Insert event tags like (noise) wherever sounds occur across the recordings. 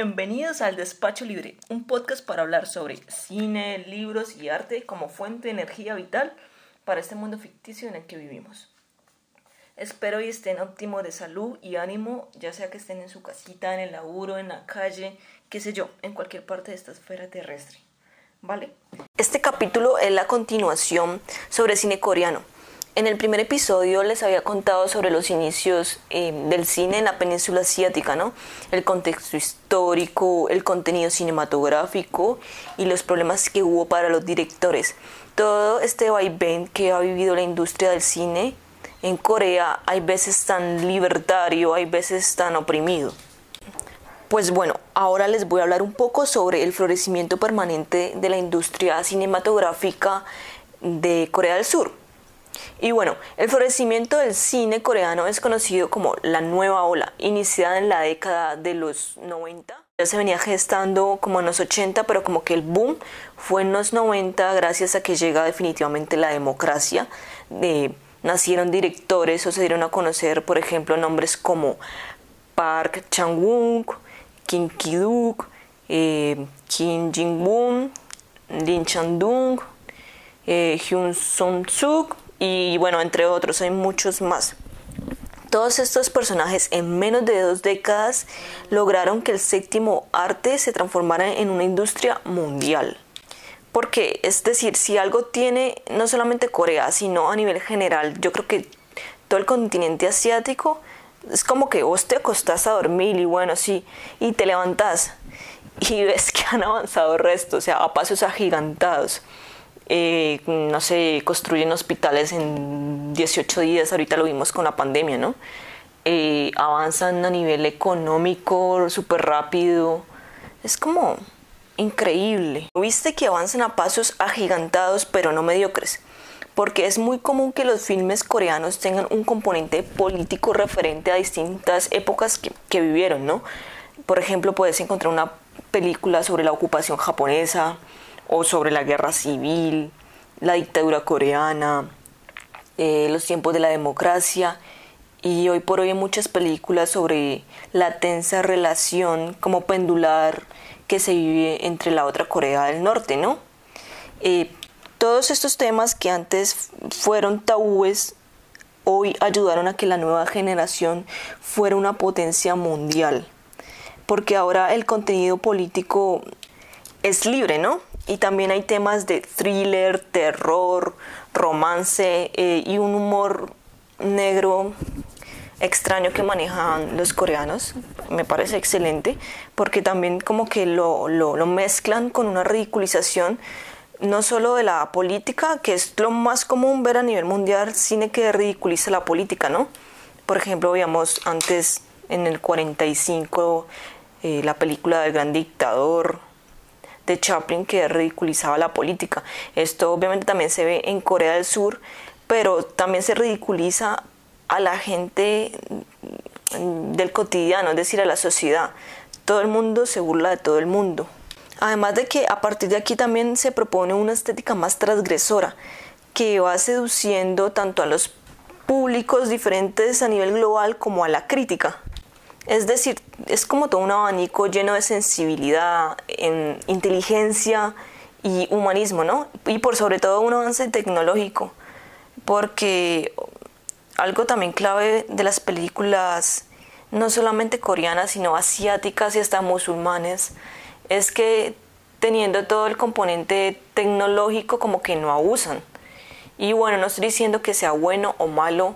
Bienvenidos al Despacho Libre, un podcast para hablar sobre cine, libros y arte como fuente de energía vital para este mundo ficticio en el que vivimos. Espero y estén óptimos de salud y ánimo, ya sea que estén en su casita, en el laburo, en la calle, qué sé yo, en cualquier parte de esta esfera terrestre. ¿Vale? Este capítulo es la continuación sobre cine coreano en el primer episodio les había contado sobre los inicios eh, del cine en la península asiática, ¿no? El contexto histórico, el contenido cinematográfico y los problemas que hubo para los directores. Todo este vaivén que ha vivido la industria del cine en Corea, hay veces tan libertario, hay veces tan oprimido. Pues bueno, ahora les voy a hablar un poco sobre el florecimiento permanente de la industria cinematográfica de Corea del Sur. Y bueno, el florecimiento del cine coreano es conocido como la nueva ola, iniciada en la década de los 90. Ya se venía gestando como en los 80, pero como que el boom fue en los 90 gracias a que llega definitivamente la democracia. nacieron directores o se dieron a conocer, por ejemplo, nombres como Park Chang-wook, Kim Ki-duk, eh, Kim Jin-woon, Lin Chan-dung, eh, Hyun Sung-suk, y bueno, entre otros, hay muchos más. Todos estos personajes en menos de dos décadas lograron que el séptimo arte se transformara en una industria mundial. Porque, es decir, si algo tiene no solamente Corea, sino a nivel general, yo creo que todo el continente asiático es como que vos te acostás a dormir y bueno, sí, y te levantás y (laughs) ves que han avanzado el resto, o sea, a pasos agigantados. Eh, no sé, construyen hospitales en 18 días, ahorita lo vimos con la pandemia, ¿no? Eh, avanzan a nivel económico súper rápido, es como increíble. Viste que avanzan a pasos agigantados pero no mediocres, porque es muy común que los filmes coreanos tengan un componente político referente a distintas épocas que, que vivieron, ¿no? Por ejemplo, puedes encontrar una película sobre la ocupación japonesa, o sobre la guerra civil, la dictadura coreana, eh, los tiempos de la democracia y hoy por hoy hay muchas películas sobre la tensa relación como pendular que se vive entre la otra Corea del Norte, ¿no? Eh, todos estos temas que antes fueron tabúes hoy ayudaron a que la nueva generación fuera una potencia mundial, porque ahora el contenido político es libre, ¿no? Y también hay temas de thriller, terror, romance eh, y un humor negro extraño que manejan los coreanos. Me parece excelente porque también como que lo, lo, mezclan con una ridiculización no solo de la política, que es lo más común ver a nivel mundial, cine que ridiculiza la política, ¿no? Por ejemplo, veíamos antes en el 45 eh, la película del gran dictador, de Chaplin que ridiculizaba la política. Esto obviamente también se ve en Corea del Sur, pero también se ridiculiza a la gente del cotidiano, es decir, a la sociedad. Todo el mundo se burla de todo el mundo. Además de que a partir de aquí también se propone una estética más transgresora, que va seduciendo tanto a los públicos diferentes a nivel global como a la crítica. Es decir, es como todo un abanico lleno de sensibilidad, en inteligencia y humanismo, ¿no? Y por sobre todo un avance tecnológico, porque algo también clave de las películas, no solamente coreanas, sino asiáticas y hasta musulmanes, es que teniendo todo el componente tecnológico como que no abusan. Y bueno, no estoy diciendo que sea bueno o malo,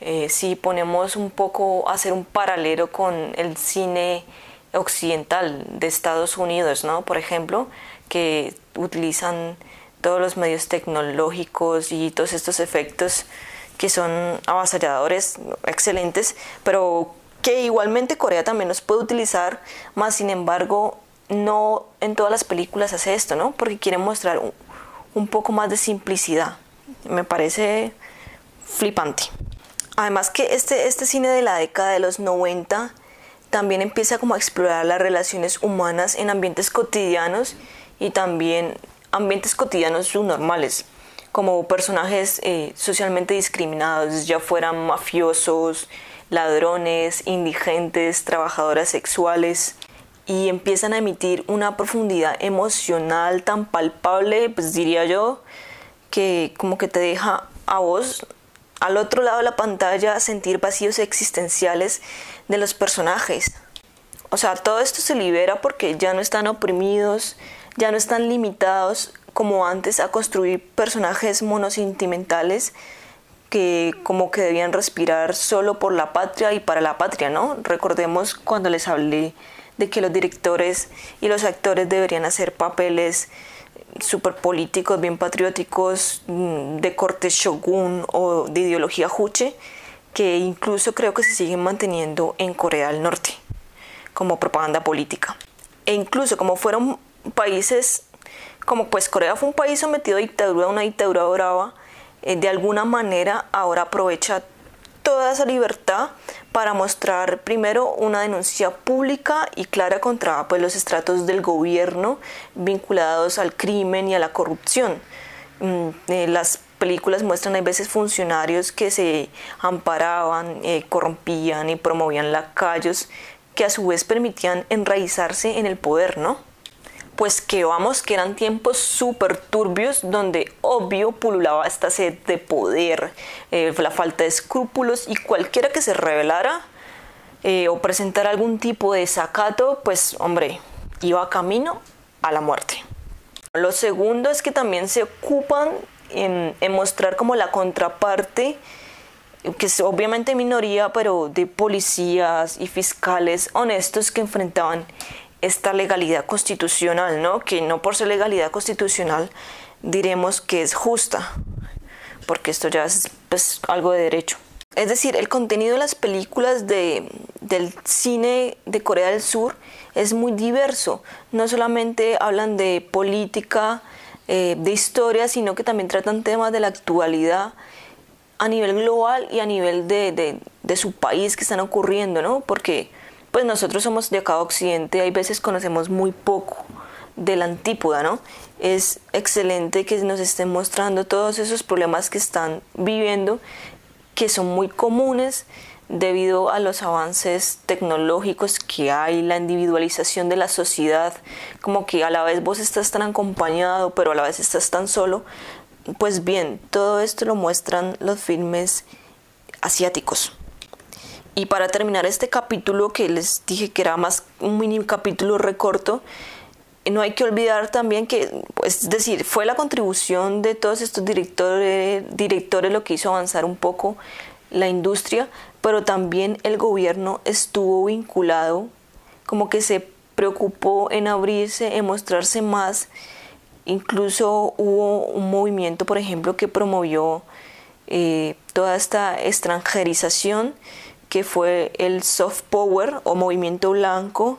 eh, si ponemos un poco hacer un paralelo con el cine occidental de Estados Unidos, ¿no? Por ejemplo, que utilizan todos los medios tecnológicos y todos estos efectos que son avasalladores, excelentes, pero que igualmente Corea también los puede utilizar, más sin embargo no en todas las películas hace esto, ¿no? Porque quiere mostrar un poco más de simplicidad. Me parece flipante. Además que este, este cine de la década de los 90 también empieza como a explorar las relaciones humanas en ambientes cotidianos y también ambientes cotidianos subnormales, como personajes eh, socialmente discriminados, ya fueran mafiosos, ladrones, indigentes, trabajadoras sexuales. y empiezan a emitir una profundidad emocional tan palpable, pues diría yo, que como que te deja a vos al otro lado de la pantalla sentir vacíos existenciales de los personajes. O sea, todo esto se libera porque ya no están oprimidos, ya no están limitados como antes a construir personajes monosentimentales que como que debían respirar solo por la patria y para la patria, ¿no? Recordemos cuando les hablé de que los directores y los actores deberían hacer papeles super políticos, bien patrióticos, mm, de corte shogun o de ideología juche, que incluso creo que se siguen manteniendo en Corea del Norte como propaganda política. E incluso como fueron países, como pues Corea fue un país sometido a dictadura, una dictadura brava, eh, de alguna manera ahora aprovecha toda esa libertad para mostrar primero una denuncia pública y clara contra pues, los estratos del gobierno vinculados al crimen y a la corrupción. Mm, eh, las películas muestran a veces funcionarios que se amparaban, eh, corrompían y promovían lacayos que a su vez permitían enraizarse en el poder, ¿no? Pues que vamos, que eran tiempos súper turbios donde obvio pululaba esta sed de poder, eh, la falta de escrúpulos y cualquiera que se revelara eh, o presentara algún tipo de desacato, pues hombre, iba camino a la muerte. Lo segundo es que también se ocupan en, en mostrar como la contraparte que es obviamente minoría, pero de policías y fiscales honestos que enfrentaban esta legalidad constitucional, ¿no? Que no por ser legalidad constitucional diremos que es justa, porque esto ya es pues, algo de derecho. Es decir, el contenido de las películas de, del cine de Corea del Sur es muy diverso. No solamente hablan de política, eh, de historia, sino que también tratan temas de la actualidad a nivel global y a nivel de, de, de su país que están ocurriendo, ¿no? Porque pues nosotros somos de acá occidente, hay veces conocemos muy poco de la antípoda, ¿no? Es excelente que nos estén mostrando todos esos problemas que están viviendo, que son muy comunes debido a los avances tecnológicos que hay, la individualización de la sociedad, como que a la vez vos estás tan acompañado, pero a la vez estás tan solo. Pues bien, todo esto lo muestran los filmes asiáticos. Y para terminar este capítulo que les dije que era más un mini capítulo recorto, no hay que olvidar también que, pues, es decir, fue la contribución de todos estos directores, directores lo que hizo avanzar un poco la industria, pero también el gobierno estuvo vinculado, como que se preocupó en abrirse, en mostrarse más. Incluso hubo un movimiento, por ejemplo, que promovió eh, toda esta extranjerización que fue el soft power o movimiento blanco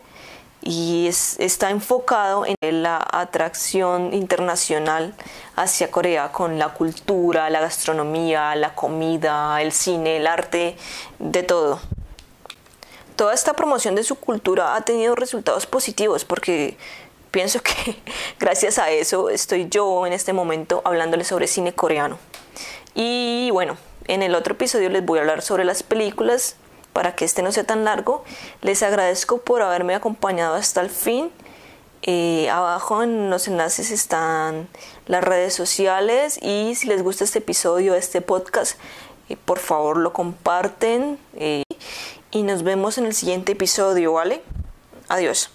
y está enfocado en la atracción internacional hacia Corea con la cultura, la gastronomía, la comida, el cine, el arte, de todo. Toda esta promoción de su cultura ha tenido resultados positivos porque pienso que (laughs) gracias a eso estoy yo en este momento hablándoles sobre cine coreano. Y bueno, en el otro episodio les voy a hablar sobre las películas para que este no sea tan largo. Les agradezco por haberme acompañado hasta el fin. Eh, abajo en los enlaces están las redes sociales y si les gusta este episodio, este podcast, eh, por favor lo comparten eh, y nos vemos en el siguiente episodio, ¿vale? Adiós.